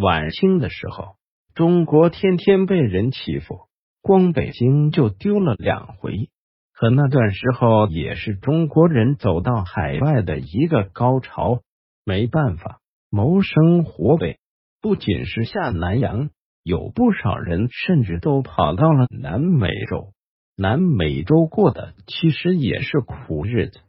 晚清的时候，中国天天被人欺负，光北京就丢了两回。可那段时候也是中国人走到海外的一个高潮。没办法，谋生活呗。不仅是下南洋，有不少人甚至都跑到了南美洲。南美洲过的其实也是苦日子。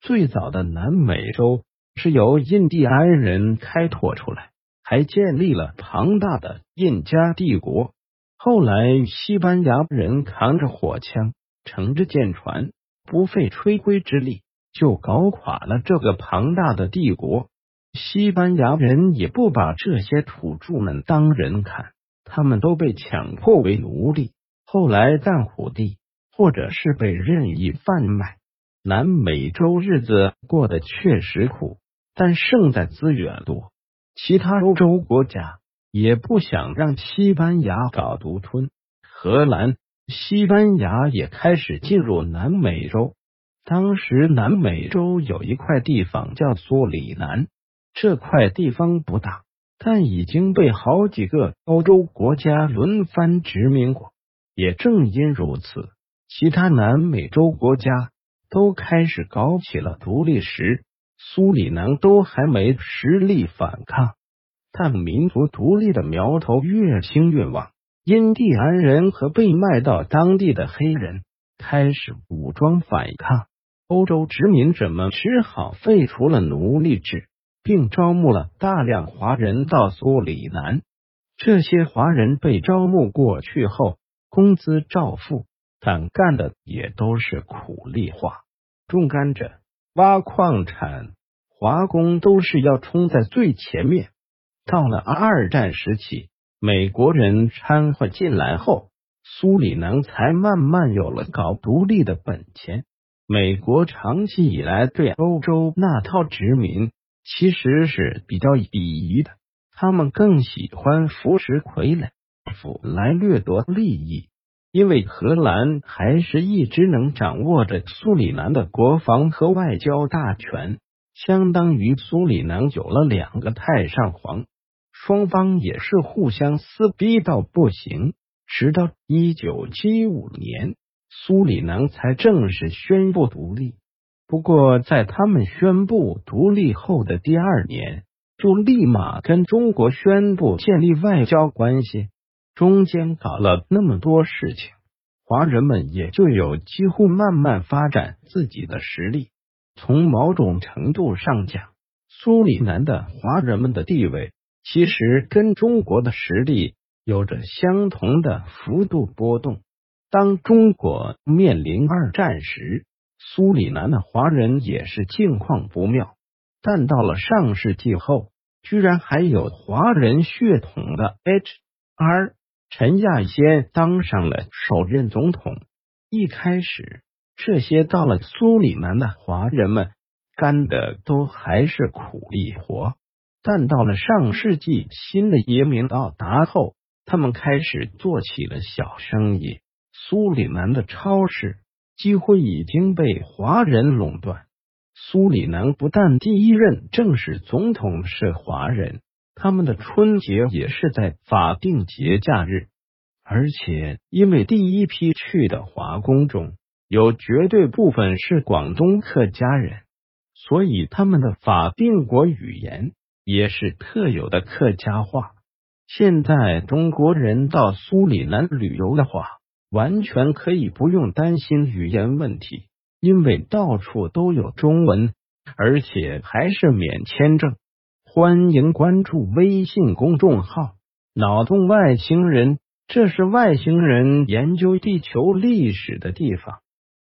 最早的南美洲是由印第安人开拓出来，还建立了庞大的印加帝国。后来西班牙人扛着火枪，乘着舰船，不费吹灰之力就搞垮了这个庞大的帝国。西班牙人也不把这些土著们当人看，他们都被强迫为奴隶，后来干苦力，或者是被任意贩卖。南美洲日子过得确实苦，但胜在资源多。其他欧洲国家也不想让西班牙搞独吞，荷兰、西班牙也开始进入南美洲。当时南美洲有一块地方叫苏里南，这块地方不大，但已经被好几个欧洲国家轮番殖民过。也正因如此，其他南美洲国家。都开始搞起了独立时，苏里南都还没实力反抗，但民族独立的苗头越兴越旺。印第安人和被卖到当地的黑人开始武装反抗，欧洲殖民者们只好废除了奴隶制，并招募了大量华人到苏里南。这些华人被招募过去后，工资照付。但干的也都是苦力活，种甘蔗、挖矿产、华工都是要冲在最前面。到了二战时期，美国人掺和进来后，苏里南才慢慢有了搞独立的本钱。美国长期以来对欧洲那套殖民其实是比较鄙夷的，他们更喜欢扶持傀儡府来掠夺利益。因为荷兰还是一直能掌握着苏里南的国防和外交大权，相当于苏里南有了两个太上皇，双方也是互相撕逼到不行。直到一九七五年，苏里南才正式宣布独立。不过，在他们宣布独立后的第二年，就立马跟中国宣布建立外交关系。中间搞了那么多事情，华人们也就有几乎慢慢发展自己的实力。从某种程度上讲，苏里南的华人们的地位其实跟中国的实力有着相同的幅度波动。当中国面临二战时，苏里南的华人也是境况不妙。但到了上世纪后，居然还有华人血统的 H.R. 陈亚先当上了首任总统。一开始，这些到了苏里南的华人们干的都还是苦力活，但到了上世纪新的移民到达后，他们开始做起了小生意。苏里南的超市几乎已经被华人垄断。苏里南不但第一任正式总统是华人。他们的春节也是在法定节假日，而且因为第一批去的华工中有绝对部分是广东客家人，所以他们的法定国语言也是特有的客家话。现在中国人到苏里南旅游的话，完全可以不用担心语言问题，因为到处都有中文，而且还是免签证。欢迎关注微信公众号“脑洞外星人”，这是外星人研究地球历史的地方。